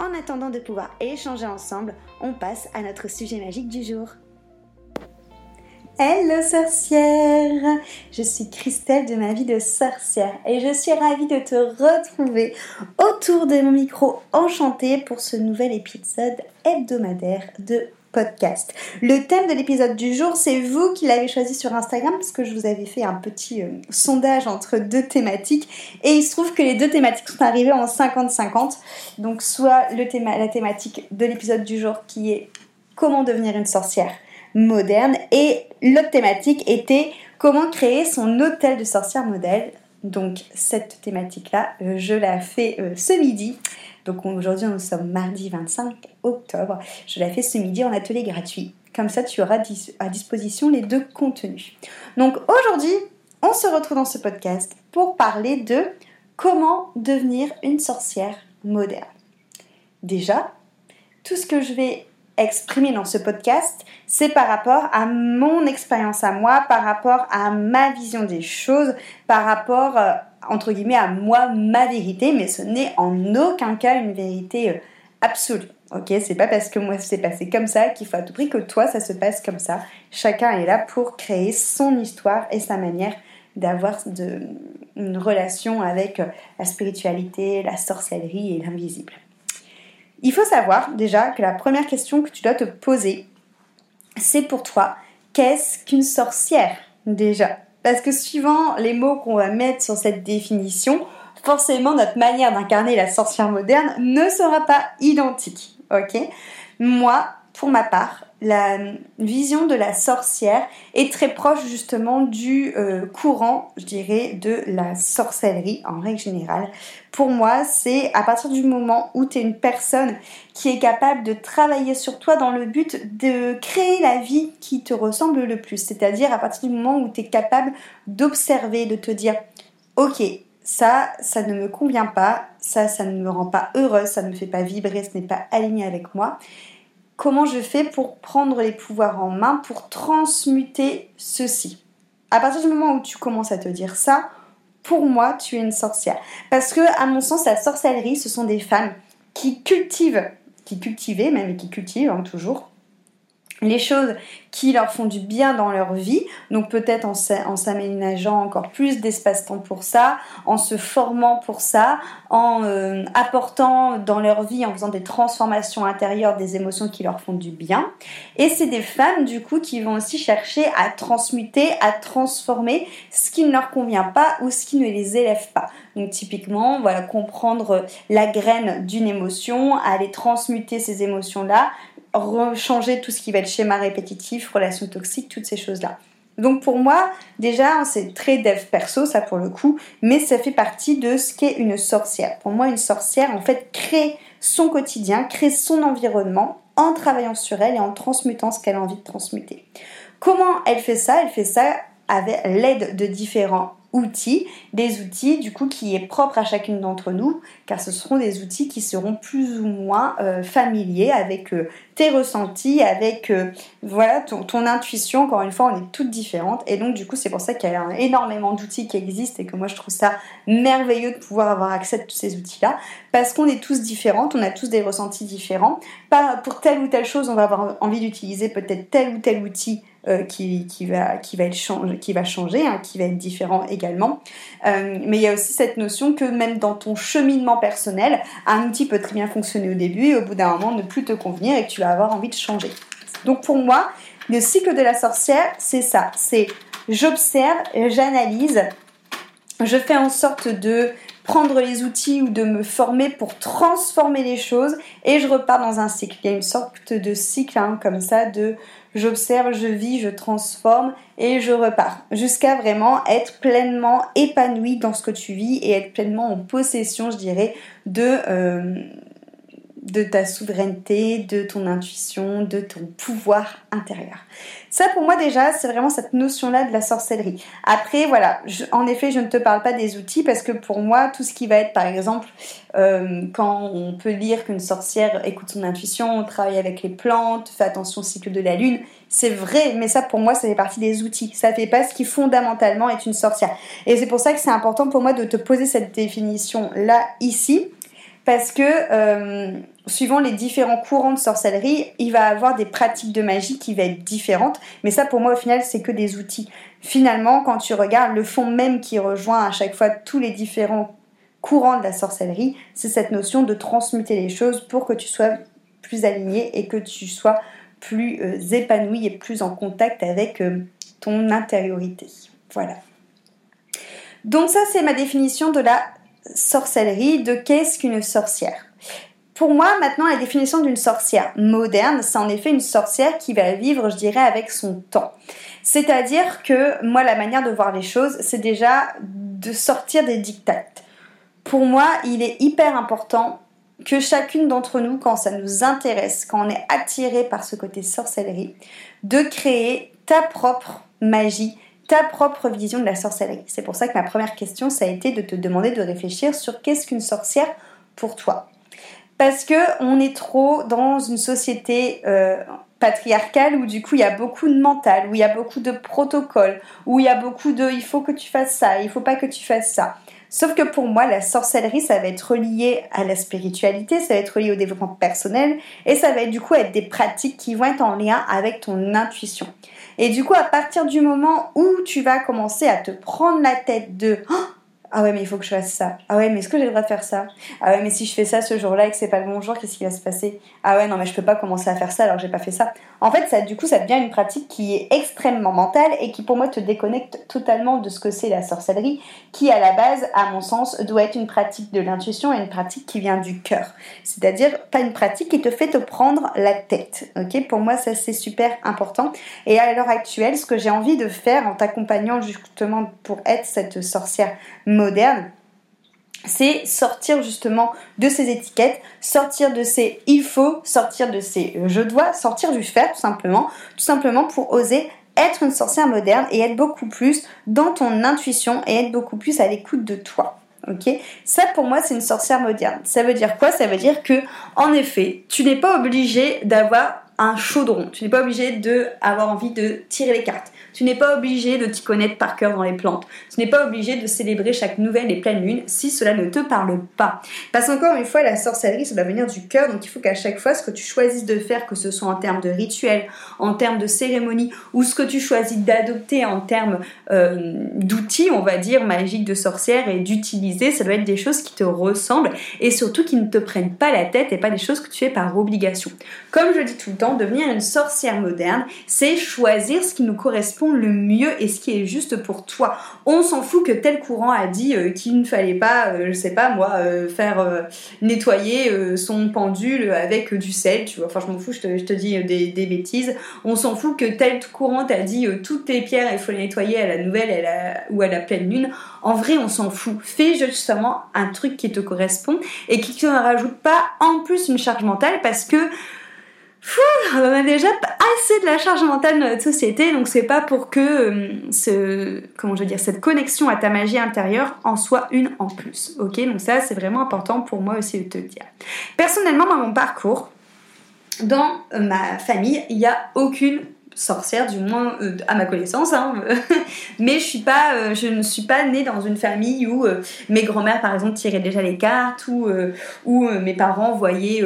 En attendant de pouvoir échanger ensemble, on passe à notre sujet magique du jour. Hello sorcière Je suis Christelle de ma vie de sorcière et je suis ravie de te retrouver autour de mon micro enchanté pour ce nouvel épisode hebdomadaire de Le thème de l'épisode du jour, c'est vous qui l'avez choisi sur Instagram parce que je vous avais fait un petit euh, sondage entre deux thématiques et il se trouve que les deux thématiques sont arrivées en 50-50. Donc soit la thématique de l'épisode du jour qui est comment devenir une sorcière moderne et l'autre thématique était comment créer son hôtel de sorcière modèle. Donc cette thématique-là, euh, je la fais euh, ce midi. Donc aujourd'hui, nous sommes mardi 25 octobre. Je la fais ce midi en atelier gratuit. Comme ça, tu auras à disposition les deux contenus. Donc aujourd'hui, on se retrouve dans ce podcast pour parler de comment devenir une sorcière moderne. Déjà, tout ce que je vais exprimer dans ce podcast, c'est par rapport à mon expérience à moi, par rapport à ma vision des choses, par rapport euh, entre guillemets à moi ma vérité, mais ce n'est en aucun cas une vérité euh, absolue. Ok, c'est pas parce que moi c'est passé comme ça qu'il faut à tout prix que toi ça se passe comme ça. Chacun est là pour créer son histoire et sa manière d'avoir une relation avec euh, la spiritualité, la sorcellerie et l'invisible. Il faut savoir déjà que la première question que tu dois te poser, c'est pour toi, qu'est-ce qu'une sorcière déjà? Parce que suivant les mots qu'on va mettre sur cette définition, forcément notre manière d'incarner la sorcière moderne ne sera pas identique. Ok? Moi, pour ma part, la vision de la sorcière est très proche justement du euh, courant, je dirais, de la sorcellerie en règle générale. Pour moi, c'est à partir du moment où tu es une personne qui est capable de travailler sur toi dans le but de créer la vie qui te ressemble le plus. C'est-à-dire à partir du moment où tu es capable d'observer, de te dire, ok, ça, ça ne me convient pas, ça, ça ne me rend pas heureuse, ça ne me fait pas vibrer, ce n'est pas aligné avec moi comment je fais pour prendre les pouvoirs en main, pour transmuter ceci. À partir du moment où tu commences à te dire ça, pour moi, tu es une sorcière. Parce que, à mon sens, la sorcellerie, ce sont des femmes qui cultivent, qui cultivaient même et qui cultivent hein, toujours, les choses qui leur font du bien dans leur vie, donc peut-être en s'aménageant encore plus d'espace-temps pour ça, en se formant pour ça, en euh, apportant dans leur vie, en faisant des transformations intérieures des émotions qui leur font du bien. Et c'est des femmes du coup qui vont aussi chercher à transmuter, à transformer ce qui ne leur convient pas ou ce qui ne les élève pas. Donc typiquement, voilà, comprendre la graine d'une émotion, aller transmuter ces émotions-là, rechanger tout ce qui va être schéma répétitif, relations toxiques, toutes ces choses-là. Donc pour moi, déjà, c'est très dev perso, ça pour le coup, mais ça fait partie de ce qu'est une sorcière. Pour moi, une sorcière, en fait, crée son quotidien, crée son environnement en travaillant sur elle et en transmutant ce qu'elle a envie de transmuter. Comment elle fait ça? Elle fait ça avec l'aide de différents outils, des outils du coup qui est propre à chacune d'entre nous, car ce seront des outils qui seront plus ou moins euh, familiers avec euh, tes ressentis, avec euh, voilà ton, intuition. Encore une fois, on est toutes différentes et donc du coup c'est pour ça qu'il y a énormément d'outils qui existent et que moi je trouve ça merveilleux de pouvoir avoir accès à tous ces outils-là parce qu'on est tous différentes, on a tous des ressentis différents. Pas pour telle ou telle chose, on va avoir envie d'utiliser peut-être tel ou tel outil qui, qui, va, qui, va être change, qui va changer, hein, qui va être différent également. Euh, mais il y a aussi cette notion que même dans ton cheminement personnel, un outil peut très bien fonctionner au début et au bout d'un moment ne plus te convenir et que tu vas avoir envie de changer. Donc pour moi, le cycle de la sorcière, c'est ça. C'est j'observe, j'analyse, je fais en sorte de prendre les outils ou de me former pour transformer les choses et je repars dans un cycle. Il y a une sorte de cycle hein, comme ça de j'observe, je vis, je transforme et je repars. Jusqu'à vraiment être pleinement épanoui dans ce que tu vis et être pleinement en possession, je dirais, de, euh, de ta souveraineté, de ton intuition, de ton pouvoir intérieur. Ça pour moi déjà, c'est vraiment cette notion-là de la sorcellerie. Après, voilà, en effet, je ne te parle pas des outils parce que pour moi, tout ce qui va être, par exemple, euh, quand on peut lire qu'une sorcière écoute son intuition, travaille avec les plantes, fait attention au cycle de la lune, c'est vrai, mais ça pour moi, ça fait partie des outils. Ça fait pas ce qui fondamentalement est une sorcière. Et c'est pour ça que c'est important pour moi de te poser cette définition-là ici parce que euh, suivant les différents courants de sorcellerie, il va avoir des pratiques de magie qui vont être différentes. Mais ça, pour moi, au final, c'est que des outils. Finalement, quand tu regardes le fond même qui rejoint à chaque fois tous les différents courants de la sorcellerie, c'est cette notion de transmuter les choses pour que tu sois plus aligné et que tu sois plus euh, épanoui et plus en contact avec euh, ton intériorité. Voilà. Donc ça, c'est ma définition de la sorcellerie, de qu'est-ce qu'une sorcière? Pour moi, maintenant, la définition d'une sorcière moderne, c'est en effet une sorcière qui va vivre, je dirais, avec son temps. C'est-à-dire que moi, la manière de voir les choses, c'est déjà de sortir des dictates. Pour moi, il est hyper important que chacune d'entre nous, quand ça nous intéresse, quand on est attiré par ce côté sorcellerie, de créer ta propre magie, ta propre vision de la sorcellerie. C'est pour ça que ma première question, ça a été de te demander de réfléchir sur qu'est-ce qu'une sorcière pour toi. Parce que on est trop dans une société euh, patriarcale où du coup il y a beaucoup de mental, où il y a beaucoup de protocoles, où il y a beaucoup de il faut que tu fasses ça, il faut pas que tu fasses ça. Sauf que pour moi, la sorcellerie, ça va être relié à la spiritualité, ça va être relié au développement personnel, et ça va être du coup être des pratiques qui vont être en lien avec ton intuition. Et du coup, à partir du moment où tu vas commencer à te prendre la tête de oh, ah ouais, mais il faut que je fasse ça. Ah ouais, mais est-ce que j'ai le droit de faire ça? Ah ouais, mais si je fais ça ce jour-là et que c'est pas le bon jour, qu'est-ce qui va se passer? Ah ouais, non, mais je peux pas commencer à faire ça alors que j'ai pas fait ça. En fait, ça, du coup, ça devient une pratique qui est extrêmement mentale et qui, pour moi, te déconnecte totalement de ce que c'est la sorcellerie, qui, à la base, à mon sens, doit être une pratique de l'intuition et une pratique qui vient du cœur. C'est-à-dire, pas une pratique qui te fait te prendre la tête. Ok? Pour moi, ça, c'est super important. Et à l'heure actuelle, ce que j'ai envie de faire en t'accompagnant justement pour être cette sorcière moderne, c'est sortir justement de ces étiquettes, sortir de ces il faut, sortir de ces je dois, sortir du faire tout simplement, tout simplement pour oser être une sorcière moderne et être beaucoup plus dans ton intuition et être beaucoup plus à l'écoute de toi. Ok? Ça pour moi c'est une sorcière moderne. Ça veut dire quoi? Ça veut dire que en effet, tu n'es pas obligé d'avoir un chaudron. Tu n'es pas obligé de avoir envie de tirer les cartes. Tu n'es pas obligé de t'y connaître par cœur dans les plantes. Tu n'es pas obligé de célébrer chaque nouvelle et pleine lune si cela ne te parle pas. Parce qu'encore une fois, la sorcellerie, ça doit venir du cœur, donc il faut qu'à chaque fois, ce que tu choisisses de faire, que ce soit en termes de rituel, en termes de cérémonie, ou ce que tu choisis d'adopter en termes euh, d'outils, on va dire, magiques de sorcière et d'utiliser, ça doit être des choses qui te ressemblent et surtout qui ne te prennent pas la tête et pas des choses que tu fais par obligation. Comme je dis tout le temps, devenir une sorcière moderne, c'est choisir ce qui nous correspond le mieux et ce qui est juste pour toi. On s'en fout que tel courant a dit euh, qu'il ne fallait pas, euh, je sais pas moi, euh, faire nettoyer son pendule avec du sel, tu vois. Enfin, je m'en fous, je te, dis des, bêtises. On s'en fout que tel courant t'a dit toutes tes pierres, il faut les nettoyer à la nouvelle ou à la pleine lune. En vrai, on s'en fout. Fais justement un truc qui te correspond et qui ne rajoute pas en plus une charge mentale parce que on a déjà assez de la charge mentale dans notre société, donc c'est pas pour que euh, ce, comment je veux dire, cette connexion à ta magie intérieure en soit une en plus. Ok, donc ça c'est vraiment important pour moi aussi de te le dire. Personnellement, dans mon parcours, dans ma famille, il n'y a aucune sorcière, du moins euh, à ma connaissance. Hein. Mais je suis pas, euh, je ne suis pas née dans une famille où euh, mes grands-mères, par exemple, tiraient déjà les cartes ou où mes parents voyaient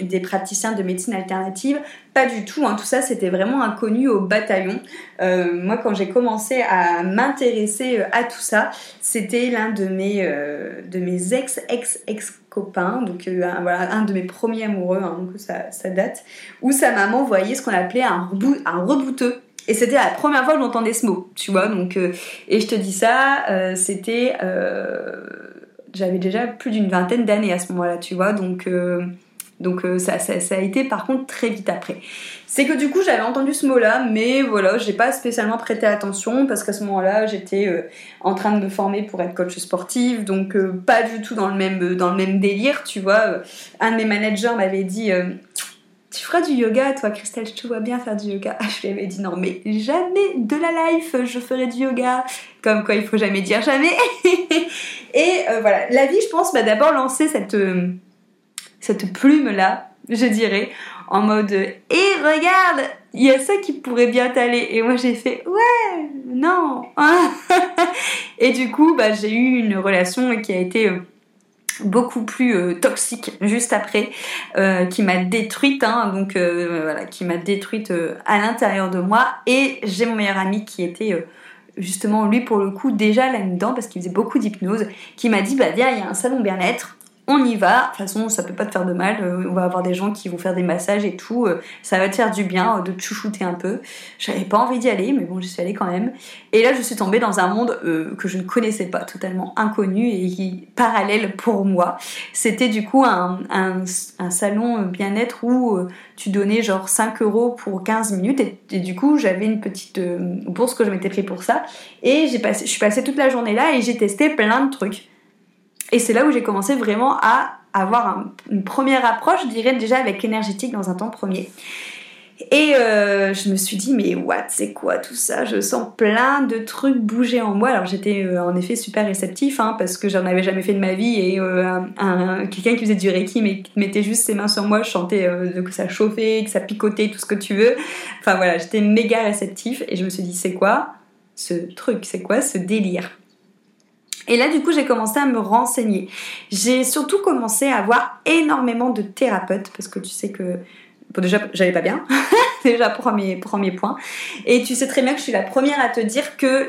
des praticiens de médecine alternative. Pas du tout. Hein. Tout ça, c'était vraiment inconnu au bataillon. moi, quand j'ai commencé à m'intéresser à tout ça, c'était l'un de mes de mes ex ex ex copain, donc euh, voilà, un de mes premiers amoureux, hein, donc ça, date, où sa maman voyait ce qu'on appelait un, un rebouteux. Et c'était la première fois que j'entendais ce mot, tu vois. Donc, euh, et je te dis ça, euh, c'était. J'avais déjà plus d'une vingtaine d'années à ce moment-là, tu vois. Donc, donc euh, ça, a été par contre très vite après. C'est que du coup j'avais entendu ce mot-là, mais voilà, j'ai pas spécialement prêté attention parce qu'à ce moment-là j'étais euh, en train de me former pour être coach sportive, donc euh, pas du tout dans le même dans le même délire, tu vois. un de mes managers m'avait dit tu feras du yoga, toi, Christelle, je te vois bien faire du yoga. Je lui avais dit non, mais jamais de la life, je ferai du yoga. Comme quoi, il faut jamais dire jamais. Et voilà, la vie, je pense, m'a d'abord lancé cette, cette plume-là, je dirais, en mode Et regarde, il y a ça qui pourrait bien t'aller. Et moi j'ai fait Ouais, non. et du coup, bah, j'ai eu une relation qui a été euh, beaucoup plus euh, toxique juste après, euh, qui m'a détruite, hein, donc voilà, qui m'a détruite à l'intérieur de moi. Et j'ai mon meilleur ami qui était justement lui pour le coup déjà là-dedans parce qu'il faisait beaucoup d'hypnose, qui m'a dit bah viens, il y a un salon bien-être on y va. De toute façon, ça peut pas te faire de mal. Euh, on va avoir des gens qui vont faire des massages et tout. Euh, ça va te faire du bien euh, de te chouchouter un peu. J'avais pas envie d'y aller, mais bon, j'y suis allée quand même. Et là, je suis tombée dans un monde que je ne connaissais pas, totalement inconnu et qui parallèle pour moi. C'était du coup un, salon bien-être où tu donnais genre 5 euros pour 15 minutes et, du coup, j'avais une petite bourse que je m'étais pris pour ça. Et j'ai passé, je suis passée toute la journée là et j'ai testé plein de trucs. Et c'est là où j'ai commencé vraiment à avoir une première approche, je dirais déjà avec l'énergétique dans un temps premier. Et euh, je me suis dit, mais what, c'est quoi tout ça? Je sens plein de trucs bouger en moi. Alors j'étais euh, en effet super réceptif, hein, parce que j'en avais jamais fait de ma vie, et euh, quelqu'un qui faisait du reiki, mais mettait juste ses mains sur moi, je chantais que ça chauffait, que ça picotait, tout ce que tu veux. Enfin voilà, j'étais méga réceptif, et je me suis dit, c'est quoi ce truc? C'est quoi ce délire? Et là, du coup, j'ai commencé à me renseigner. J'ai surtout commencé à avoir énormément de thérapeutes parce que tu sais que Bon, déjà, j'allais pas bien. déjà, premier, premier point. Et tu sais très bien que je suis la première à te dire que,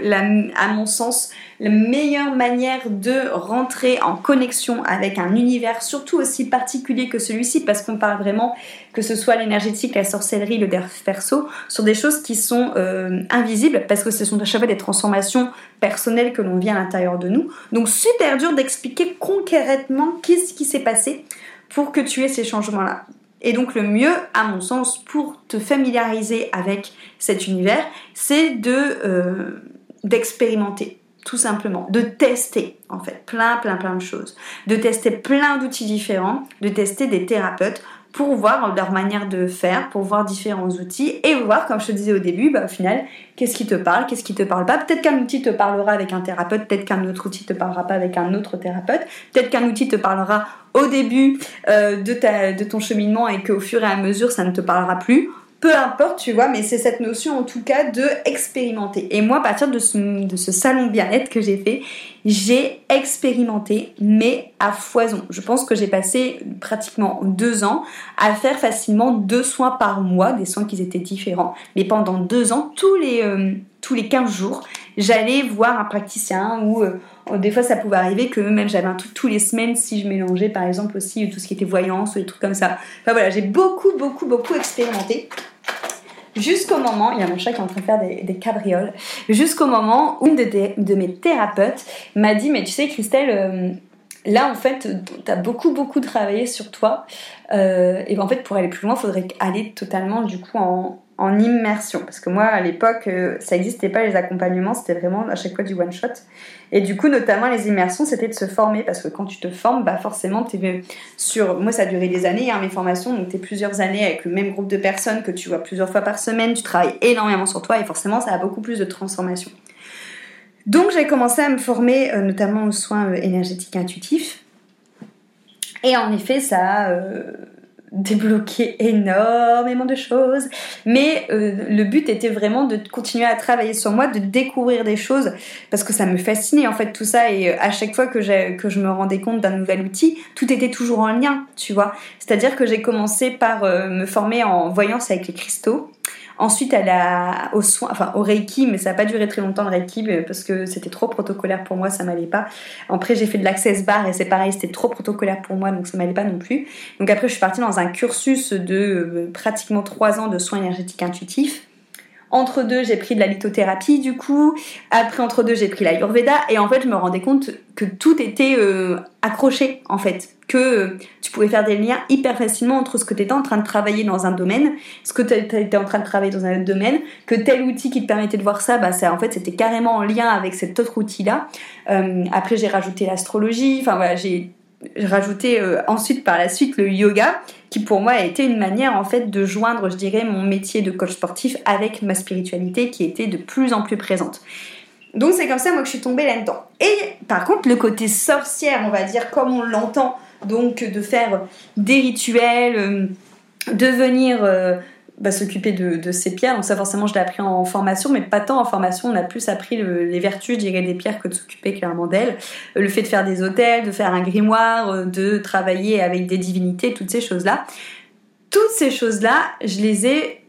à mon sens, la meilleure manière de rentrer en connexion avec un univers, surtout aussi particulier que celui-ci, parce qu'on parle vraiment que ce soit l'énergétique, la sorcellerie, le perso, sur des choses qui sont euh, invisibles, parce que ce sont à chaque fois des transformations personnelles que l'on vit à l'intérieur de nous. Donc, super dur d'expliquer concrètement qu'est-ce qui s'est passé pour que tu aies ces changements-là. Et donc le mieux, à mon sens, pour te familiariser avec cet univers, c'est de euh, d'expérimenter, tout simplement, de tester en fait plein, plein, plein de choses, de tester plein d'outils différents, de tester des thérapeutes pour voir leur manière de faire, pour voir différents outils et voir, comme je te disais au début, bah, au final, qu'est-ce qui te parle, qu'est-ce qui te parle pas. Peut-être qu'un outil te parlera avec un thérapeute, peut-être qu'un autre outil te parlera pas avec un autre thérapeute, peut-être qu'un outil te parlera au début euh, de, ta, de ton cheminement et qu'au fur et à mesure, ça ne te parlera plus peu importe, tu vois, mais c'est cette notion en tout cas de expérimenter. Et moi, à partir de ce, salon bien-être que j'ai fait, j'ai expérimenté, mais à foison. Je pense que j'ai passé pratiquement deux ans à faire facilement deux soins par mois, des soins qui étaient différents. Mais pendant deux ans, tous les, euh, tous les 15 jours, j'allais voir un praticien ou euh, des fois ça pouvait arriver que même j'avais un truc tous les semaines si je mélangeais par exemple aussi tout ce qui était voyance ou des trucs comme ça. Enfin voilà, j'ai beaucoup, beaucoup, beaucoup expérimenté. Jusqu'au moment, il y a mon chat qui est en train de faire des, cabrioles, jusqu'au moment où une de, mes thérapeutes m'a dit Mais tu sais, Christelle, euh, là, en fait, tu as beaucoup, beaucoup travaillé sur toi. Euh, et ben, en fait, pour aller plus loin, il faudrait aller totalement, du coup, en, immersion. Parce que moi, à l'époque, euh, ça n'existait pas les accompagnements, c'était vraiment à chaque fois du one-shot. Et du coup, notamment les immersions, c'était de se former. Parce que quand tu te formes, bah forcément, tu es sur. Moi, ça a duré des années, hein, mes formations. Donc, tu plusieurs années avec le même groupe de personnes que tu vois plusieurs fois par semaine. Tu travailles énormément sur toi et forcément, ça a beaucoup plus de transformation. Donc j'ai commencé à me former euh, notamment aux soins euh, énergétiques intuitifs. Et en effet, ça a euh, débloqué énormément de choses. Mais le but était vraiment de continuer à travailler sur moi, de découvrir des choses, parce que ça me fascinait en fait tout ça. Et à chaque fois que, que je me rendais compte d'un nouvel outil, tout était toujours en lien, tu vois. C'est-à-dire que j'ai commencé par me former en voyance avec les cristaux. Ensuite, elle a au soin, enfin au Reiki, mais ça n'a pas duré très longtemps le Reiki parce que c'était trop protocolaire pour moi, ça m'allait pas. Après, j'ai fait de l'access bar et c'est pareil, c'était trop protocolaire pour moi, donc ça m'allait pas non plus. Donc après, je suis partie dans un cursus de euh, pratiquement trois ans de soins énergétiques intuitifs. Entre deux, j'ai pris de la lithothérapie du coup. Après, entre deux, j'ai pris la l'Ayurveda. Et en fait, je me rendais compte que tout était euh, accroché, en fait. Que euh, tu pouvais faire des liens hyper facilement entre ce que tu étais en train de travailler dans un domaine, ce que tu étais en train de travailler dans un autre domaine, que tel outil qui te permettait de voir ça, bah, ça en fait, c'était carrément en lien avec cet autre outil-là. Euh, après, j'ai rajouté l'astrologie. Enfin, voilà, j'ai rajouté ensuite par la suite le yoga qui pour moi a été une manière en fait de joindre, je dirais, mon métier de coach sportif avec ma spiritualité qui était de plus en plus présente. Donc c'est comme ça moi que je suis tombée là-dedans. Et par contre le côté sorcière, on va dire comme on l'entend, donc de faire des rituels, euh, de venir euh, bah, s'occuper de, ces pierres. Donc ça forcément je l'ai appris en formation, mais pas tant en formation. On a plus appris les vertus, je dirais, des pierres que de s'occuper clairement d'elles. Le fait de faire des hôtels, de faire un grimoire, euh, de travailler avec des divinités, toutes ces choses-là. Toutes ces choses-là, je les ai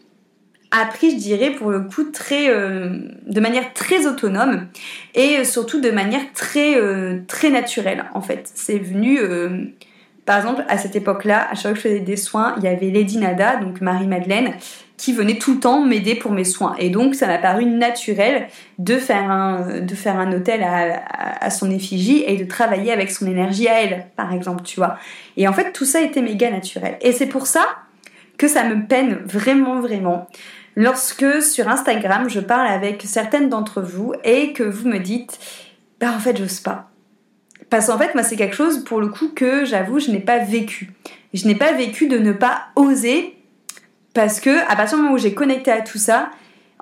appris, je dirais, pour le coup, très, euh, de manière très autonome et surtout de manière très, euh, très naturelle, en fait. C'est venu par exemple, à cette époque-là, à chaque fois que je faisais des soins, il y avait Lady Nada, donc Marie-Madeleine, qui venait tout le temps m'aider pour mes soins. Et donc, ça m'a paru naturel de faire un, hôtel à, son effigie et de travailler avec son énergie à elle, par exemple, tu vois. Et en fait, tout ça était méga naturel. Et c'est pour ça que ça me peine vraiment, vraiment lorsque sur Instagram, je parle avec certaines d'entre vous et que vous me dites, bah en fait, j'ose pas. Parce qu'en fait, moi, c'est quelque chose, pour le coup, que j'avoue, je n'ai pas vécu. Je n'ai pas vécu de ne pas oser parce que, à partir du moment où j'ai connecté à tout ça,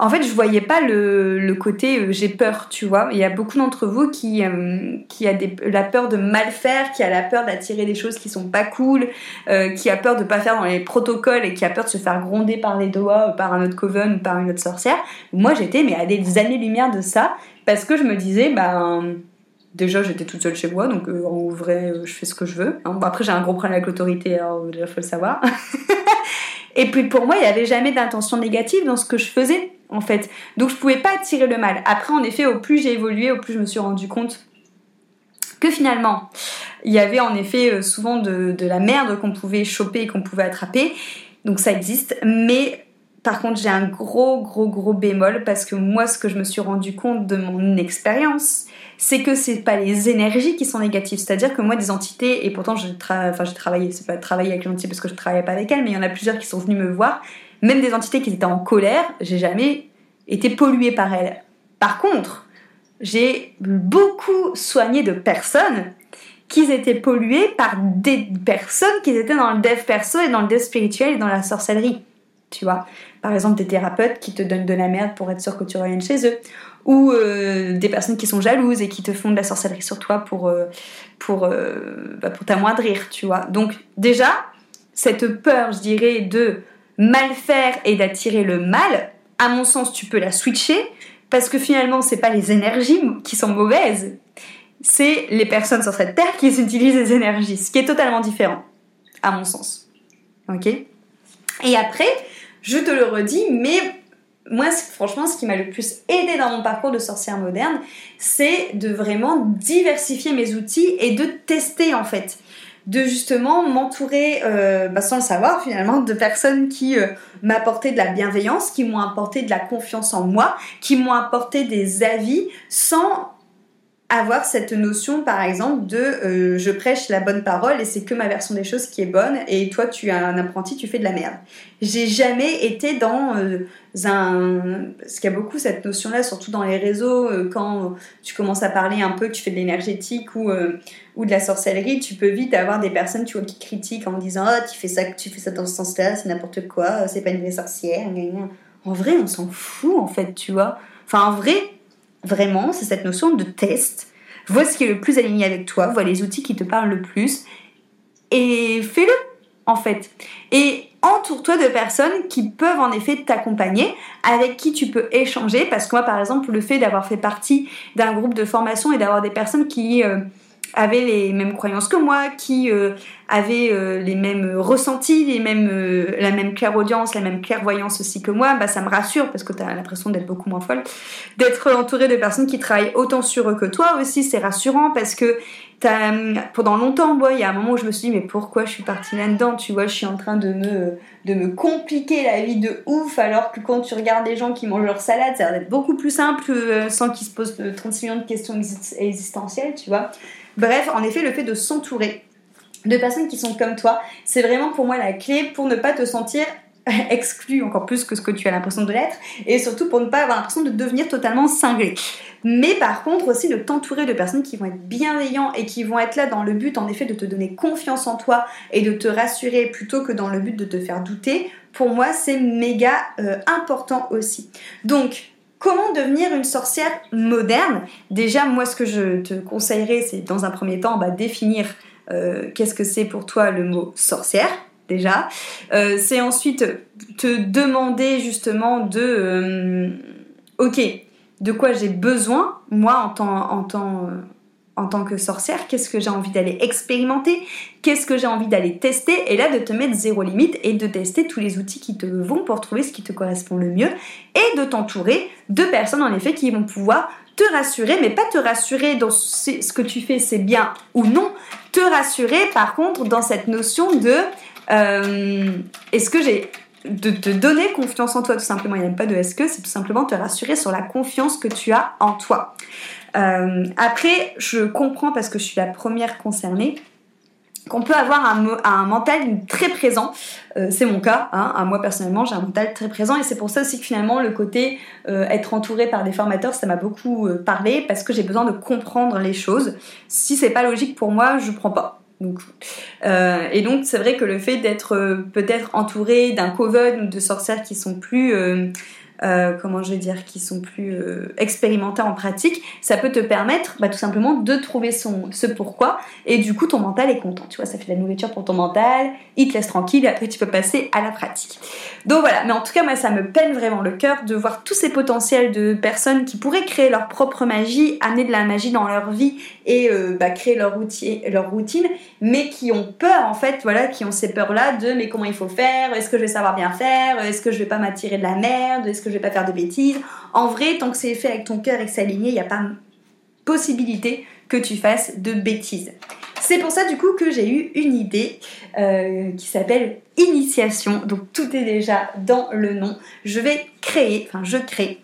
en fait, je voyais pas le, côté euh, j'ai peur, tu vois. Il y a beaucoup d'entre vous qui, euh, a la peur de mal faire, qui a la peur d'attirer des choses qui sont pas cool, euh, qui a peur de pas faire dans les protocoles et qui a peur de se faire gronder par les doigts, par un autre coven ou par une autre sorcière. Moi, j'étais mais à des années-lumière de ça parce que je me disais, ben déjà j'étais toute seule chez moi, donc euh, en vrai euh, je fais ce que je veux. Hein. après j'ai un gros problème avec l'autorité, alors déjà faut le savoir. et puis pour moi il n'y avait jamais d'intention négative dans ce que je faisais en fait. Donc je pouvais pas attirer le mal. Après en effet au plus j'ai évolué, au plus je me suis rendu compte que finalement il y avait en effet euh, souvent de, de la merde qu'on pouvait choper et qu'on pouvait attraper. Donc ça existe, mais par contre, j'ai un gros, gros, gros bémol parce que moi, ce que je me suis rendu compte de mon expérience, c'est que c'est pas les énergies qui sont négatives. C'est-à-dire que moi, des entités, et pourtant, j'ai enfin, travaillé, c'est pas travailler avec l'entité parce que je travaillais pas avec elle, mais il y en a plusieurs qui sont venus me voir, même des entités qui étaient en colère, j'ai jamais été polluée par elles. Par contre, j'ai beaucoup soigné de personnes qui étaient polluées par des personnes qui étaient dans le dev perso et dans le dev spirituel et dans la sorcellerie. Tu vois, par exemple des thérapeutes qui te donnent de la merde pour être sûr que tu reviennes chez eux, ou euh, des personnes qui sont jalouses et qui te font de la sorcellerie sur toi pour, euh, pour, euh, bah, pour t'amoindrir, tu vois. Donc déjà, cette peur, je dirais, de mal faire et d'attirer le mal, à mon sens, tu peux la switcher parce que finalement, c'est pas les énergies qui sont mauvaises, c'est les personnes sur cette terre qui utilisent les énergies, ce qui est totalement différent, à mon sens. Ok? Et après, je te le redis, mais moi, franchement, ce qui m'a le plus aidé dans mon parcours de sorcière moderne, c'est de vraiment diversifier mes outils et de tester en fait. De justement m'entourer, euh, bah, sans le savoir finalement, de personnes qui euh, m'apportaient de la bienveillance, qui m'ont apporté de la confiance en moi, qui m'ont apporté des avis sans avoir cette notion, par exemple, de euh, je prêche la bonne parole et c'est que ma version des choses qui est bonne et toi, tu es un apprenti, tu fais de la merde. J'ai jamais été dans euh, un. Parce qu'il y a beaucoup cette notion-là, surtout dans les réseaux, euh, quand tu commences à parler un peu, tu fais de l'énergétique ou, ou de la sorcellerie, tu peux vite avoir des personnes tu vois, qui critiquent en disant Oh, tu fais ça, tu fais ça dans ce sens-là, c'est n'importe quoi, c'est pas une vraie sorcière. En vrai, on s'en fout, en fait, tu vois. Enfin, en vrai, vraiment, c'est cette notion de test. Vois ce qui est le plus aligné avec toi, vois les outils qui te parlent le plus et fais-le en fait. Et entoure-toi de personnes qui peuvent en effet t'accompagner, avec qui tu peux échanger, parce que moi par exemple le fait d'avoir fait partie d'un groupe de formation et d'avoir des personnes qui euh, avaient les mêmes croyances que moi, qui euh, avaient euh, les mêmes ressentis, les mêmes, euh, la même clairaudience, la même clairvoyance aussi que moi, bah, ça me rassure parce que tu as l'impression d'être beaucoup moins folle. D'être entouré de personnes qui travaillent autant sur eux que toi aussi, c'est rassurant parce que as, pendant longtemps, il y a un moment où je me suis dit, mais pourquoi je suis partie là-dedans Tu vois, je suis en train de me, de me compliquer la vie de ouf alors que quand tu regardes les gens qui mangent leur salade, ça va être beaucoup plus simple sans qu'ils se posent 36 millions de questions existentielles, tu vois. Bref, en effet, le fait de s'entourer de personnes qui sont comme toi, c'est vraiment pour moi la clé pour ne pas te sentir exclu encore plus que ce que tu as l'impression de l'être et surtout pour ne pas avoir l'impression de devenir totalement cinglé. Mais par contre aussi de t'entourer de personnes qui vont être bienveillants et qui vont être là dans le but en effet de te donner confiance en toi et de te rassurer plutôt que dans le but de te faire douter, pour moi c'est méga euh, important aussi. Donc Comment devenir une sorcière moderne? Déjà, moi, ce que je te conseillerais, c'est dans un premier temps bah, définir euh, qu'est-ce que c'est pour toi le mot sorcière. Déjà, euh, c'est ensuite te demander justement de, euh, ok, de quoi j'ai besoin moi en tant, en tant en tant que sorcière, qu'est-ce que j'ai envie d'aller expérimenter, qu'est-ce que j'ai envie d'aller tester, et là de te mettre zéro limite et de tester tous les outils qui te vont pour trouver ce qui te correspond le mieux, et de t'entourer de personnes en effet qui vont pouvoir te rassurer, mais pas te rassurer dans ce que tu fais c'est bien ou non, te rassurer par contre dans cette notion de euh, est-ce que j'ai de te donner confiance en toi tout simplement, il n'y a pas de est-ce que, c'est tout simplement te rassurer sur la confiance que tu as en toi. Euh, après, je comprends parce que je suis la première concernée qu'on peut avoir un, mental très présent. Euh, c'est mon cas. Hein. Moi personnellement, j'ai un mental très présent et c'est pour ça aussi que finalement le côté euh, être entouré par des formateurs, ça m'a beaucoup parlé parce que j'ai besoin de comprendre les choses. Si c'est pas logique pour moi, je prends pas. Donc, et donc c'est vrai que le fait d'être peut-être entouré d'un coven ou de sorcières qui sont plus euh, comment je vais dire, qui sont plus euh, expérimentés en pratique, ça peut te permettre bah, tout simplement de trouver son, ce pourquoi. Et du coup ton mental est content. Tu vois, ça fait de la nourriture pour ton mental, il te laisse tranquille et après tu peux passer à la pratique. Donc voilà, mais en tout cas moi ça me peine vraiment le cœur de voir tous ces potentiels de personnes qui pourraient créer leur propre magie, amener de la magie dans leur vie et euh, bah, créer leur, outil, leur routine, mais qui ont peur en fait, voilà, qui ont ces peurs-là de mais comment il faut faire, est-ce que je vais savoir bien faire, est-ce que je vais pas m'attirer de la merde, est-ce que je vais pas faire de bêtises. En vrai, tant que c'est fait avec ton cœur et que c'est aligné, il n'y a pas possibilité que tu fasses de bêtises. C'est pour ça du coup que j'ai eu une idée euh, qui s'appelle initiation. Donc tout est déjà dans le nom. Je vais créer, enfin je crée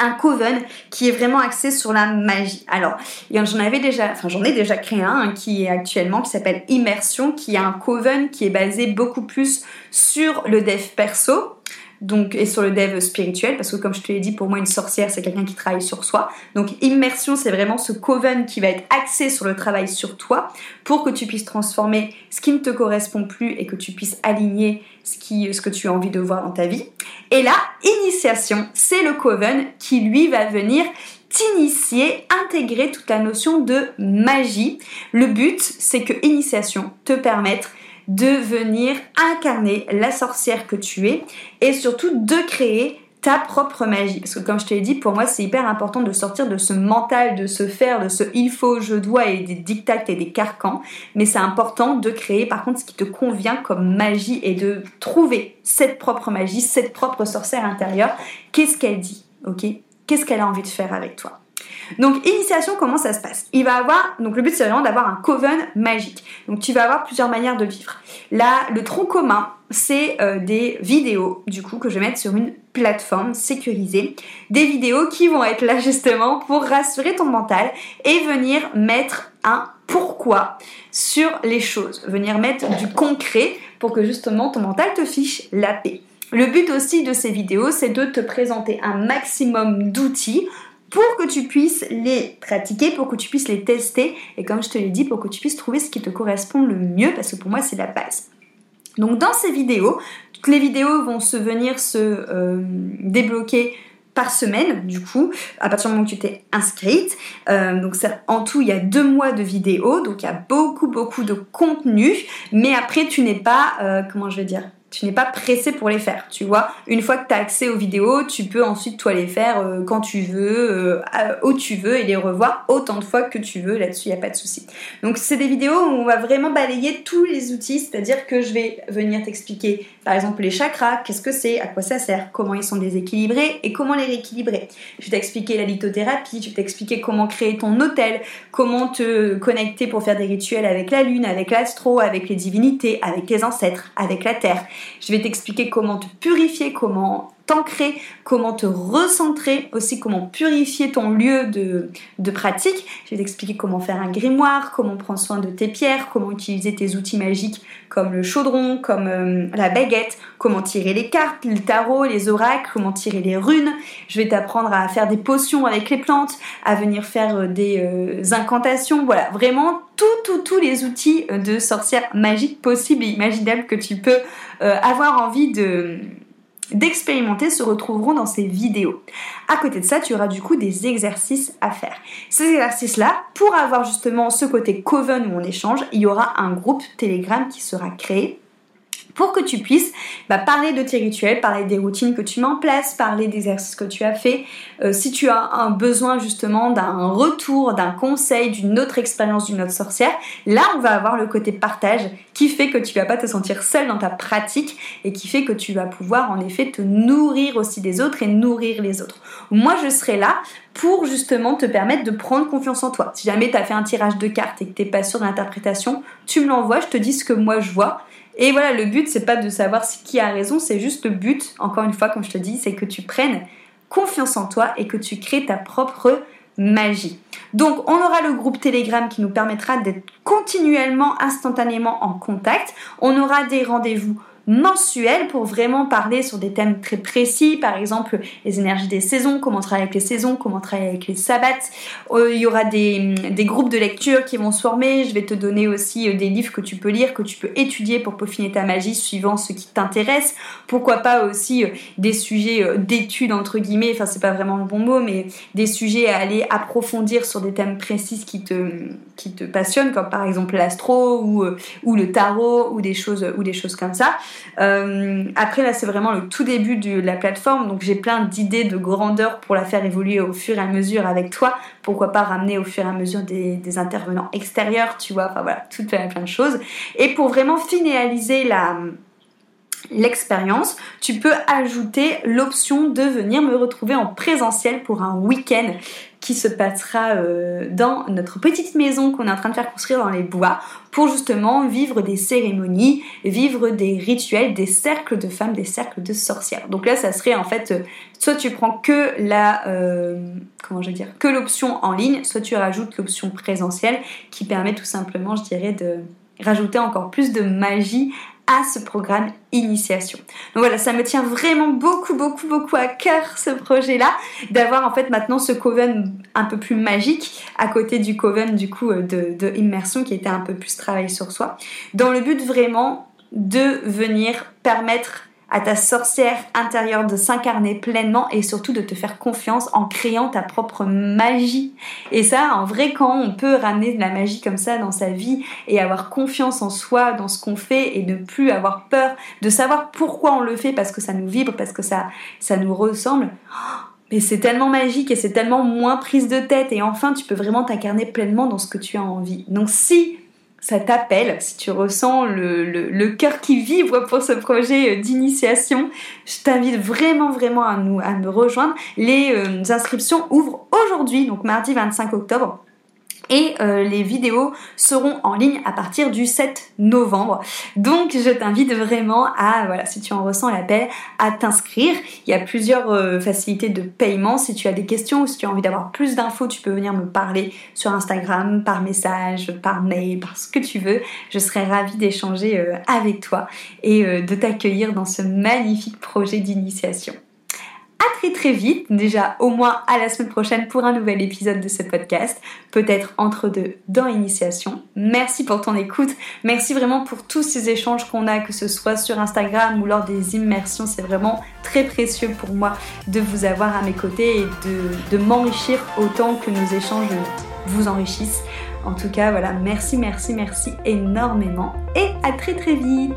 un coven qui est vraiment axé sur la magie. Alors, j'en avais déjà, enfin j'en ai déjà créé un hein, qui est actuellement qui s'appelle Immersion, qui est un coven qui est basé beaucoup plus sur le dev perso, donc et sur le dev spirituel parce que comme je te l'ai dit pour moi une sorcière c'est quelqu'un qui travaille sur soi donc immersion c'est vraiment ce coven qui va être axé sur le travail sur toi pour que tu puisses transformer ce qui ne te correspond plus et que tu puisses aligner ce, ce que tu as envie de voir dans ta vie et là initiation c'est le coven qui lui va venir t'initier, intégrer toute la notion de magie. Le but, c'est que initiation te permette de venir incarner la sorcière que tu es et surtout de créer ta propre magie. Parce que comme je te l'ai dit, pour moi, c'est hyper important de sortir de ce mental, de se faire, de ce il faut, je dois et des dictats et des carcans. Mais c'est important de créer par contre ce qui te convient comme magie et de trouver cette propre magie, cette propre sorcière intérieure. Qu'est-ce qu'elle dit Ok? Qu'est-ce qu'elle a envie de faire avec toi? Donc initiation, comment ça se passe? Il va avoir, donc le but c'est vraiment d'avoir un coven magique. Donc tu vas avoir plusieurs manières de vivre. Là, le tronc commun, c'est euh, des vidéos du coup que je vais mettre sur une plateforme sécurisée. Des vidéos qui vont être là justement pour rassurer ton mental et venir mettre un pourquoi sur les choses. Venir mettre du concret pour que justement ton mental te fiche la paix. Le but aussi de ces vidéos, c'est de te présenter un maximum d'outils pour que tu puisses les pratiquer, pour que tu puisses les tester et comme je te l'ai dit, pour que tu puisses trouver ce qui te correspond le mieux parce que pour moi c'est la base. Donc dans ces vidéos, toutes les vidéos vont se venir se euh, débloquer par semaine, du coup, à partir du moment où tu t'es inscrite. Euh, donc en tout, il y a deux mois de vidéos, donc il y a beaucoup, beaucoup de contenu. Mais après, tu n'es pas, euh, comment je vais dire, tu n'es pas pressé pour les faire, tu vois. Une fois que tu as accès aux vidéos, tu peux ensuite toi les faire euh, quand tu veux, euh, où tu veux et les revoir autant de fois que tu veux. Là-dessus, il n'y a pas de souci. Donc c'est des vidéos où on va vraiment balayer tous les outils, c'est-à-dire que je vais venir t'expliquer par exemple les chakras, qu'est-ce que c'est, à quoi ça sert, comment ils sont déséquilibrés et comment les rééquilibrer? Je vais t'expliquer la lithothérapie, je vais t'expliquer comment créer ton hôtel, comment te connecter pour faire des rituels avec la lune, avec l'astro, avec les divinités, avec les ancêtres, avec la terre. Je vais t'expliquer comment te purifier, comment t'ancrer, comment te recentrer, aussi comment purifier ton lieu de, pratique. Je vais t'expliquer comment faire un grimoire, comment prendre soin de tes pierres, comment utiliser tes outils magiques comme le chaudron, comme euh, la baguette, comment tirer les cartes, le tarot, les oracles, comment tirer les runes. Je vais t'apprendre à faire des potions avec les plantes, à venir faire euh, des euh, incantations. Voilà, vraiment tous, tous, tous les outils de sorcière magique possibles et imaginables que tu peux avoir envie de d'expérimenter se retrouveront dans ces vidéos. À côté de ça, tu auras du coup des exercices à faire. Ces exercices-là, pour avoir justement ce côté coven où on échange, il y aura un groupe Telegram qui sera créé pour que tu puisses bah, parler de tes rituels, parler des routines que tu mets en place, parler des exercices que tu as fait. Euh, si tu as un besoin justement d'un retour, d'un conseil, d'une autre expérience d'une autre sorcière, là on va avoir le côté partage qui fait que tu vas pas te sentir seul dans ta pratique et qui fait que tu vas pouvoir en effet te nourrir aussi des autres et nourrir les autres. Moi je serai là pour justement te permettre de prendre confiance en toi. Si jamais tu as fait un tirage de cartes et que tu n'es pas sûr de l'interprétation, tu me l'envoies, je te dis ce que moi je vois et voilà, le but, c'est pas de savoir qui a raison, c'est juste le but, encore une fois, comme je te dis, c'est que tu prennes confiance en toi et que tu crées ta propre magie. Donc, on aura le groupe Telegram qui nous permettra d'être continuellement, instantanément en contact. On aura des rendez-vous mensuel pour vraiment parler sur des thèmes très précis, par exemple les énergies des saisons, comment travailler avec les saisons, comment travailler avec les sabbats. Euh, il y aura des, des, groupes de lecture qui vont se former. Je vais te donner aussi euh, des livres que tu peux lire, que tu peux étudier pour peaufiner ta magie suivant ce qui t'intéresse. Pourquoi pas aussi euh, des sujets d'études entre guillemets, enfin c'est pas vraiment le bon mot, mais des sujets à aller approfondir sur des thèmes précis qui te, qui te passionnent, comme par exemple l'astro ou, ou le tarot ou des choses, ou des choses comme ça. Euh, après là c'est vraiment le tout début de la plateforme donc j'ai plein d'idées de grandeur pour la faire évoluer au fur et à mesure avec toi. Pourquoi pas ramener au fur et à mesure des, intervenants extérieurs, tu vois, enfin voilà, tout plein, plein de choses. Et pour vraiment finaliser l'expérience, tu peux ajouter l'option de venir me retrouver en présentiel pour un week-end qui se passera euh, dans notre petite maison qu'on est en train de faire construire dans les bois pour justement vivre des cérémonies, vivre des rituels, des cercles de femmes, des cercles de sorcières. Donc là, ça serait en fait, euh, soit tu prends que la, euh, comment je dire, que l'option en ligne, soit tu rajoutes l'option présentielle qui permet tout simplement, je dirais, de rajouter encore plus de magie à ce programme initiation. Donc voilà, ça me tient vraiment beaucoup, beaucoup, beaucoup à cœur ce projet-là, d'avoir en fait maintenant ce coven un peu plus magique à côté du coven du coup euh, de, de immersion qui était un peu plus travail sur soi, dans le but vraiment de venir permettre à ta sorcière intérieure de s'incarner pleinement et surtout de te faire confiance en créant ta propre magie. Et ça, en vrai, quand on peut ramener de la magie comme ça dans sa vie et avoir confiance en soi, dans ce qu'on fait et ne plus avoir peur, de savoir pourquoi on le fait parce que ça nous vibre, parce que ça, ça nous ressemble. Mais c'est tellement magique et c'est tellement moins prise de tête et enfin tu peux vraiment t'incarner pleinement dans ce que tu as envie. Donc si ça t'appelle, si tu ressens le, le, cœur qui vibre pour ce projet euh, d'initiation, je t'invite vraiment vraiment à, nous, à me rejoindre. Les euh, inscriptions ouvrent aujourd'hui, donc mardi 25 octobre et euh, les vidéos seront en ligne à partir du 7 novembre. Donc je t'invite vraiment à, voilà, si tu en ressens l'appel, à t'inscrire. Il y a plusieurs euh, facilités de paiement. Si tu as des questions ou si tu as envie d'avoir plus d'infos, tu peux venir me parler sur Instagram, par message, par mail, par ce que tu veux. Je serai ravie d'échanger euh, avec toi et de t'accueillir dans ce magnifique projet d'initiation à très très vite, déjà au moins à la semaine prochaine pour un nouvel épisode de ce podcast, peut-être entre deux dans l'initiation. Merci pour ton écoute, merci vraiment pour tous ces échanges qu'on a, que ce soit sur Instagram ou lors des immersions, c'est vraiment très précieux pour moi de vous avoir à mes côtés et de, de m'enrichir autant que nos échanges vous enrichissent. En tout cas, voilà, merci, merci, merci énormément et à très très vite